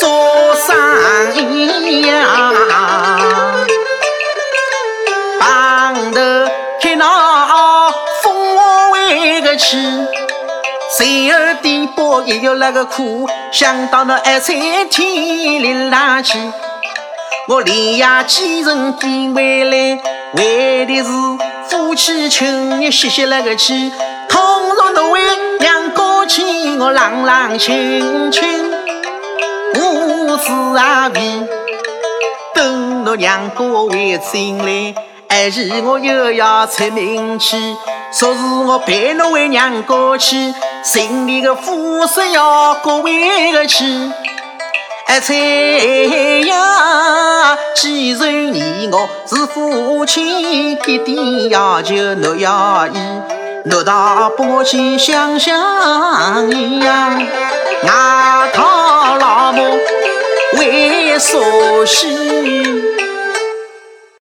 做生意呀，棒头开那风我为个去，十二点半也有那个苦，想到那二三天里拉去，我连夜几人赶回来，为的是夫妻情谊息息那个去，倘若那位娘高见我朗朗清清。我是阿妹，等我娘哥回进来，还是我又要出门去。说是我陪侬回娘家去，心里的苦涩要过回个去。哎猜呀，既然你我是夫妻，一点要求侬要依，侬倒帮我去想想呀，为所系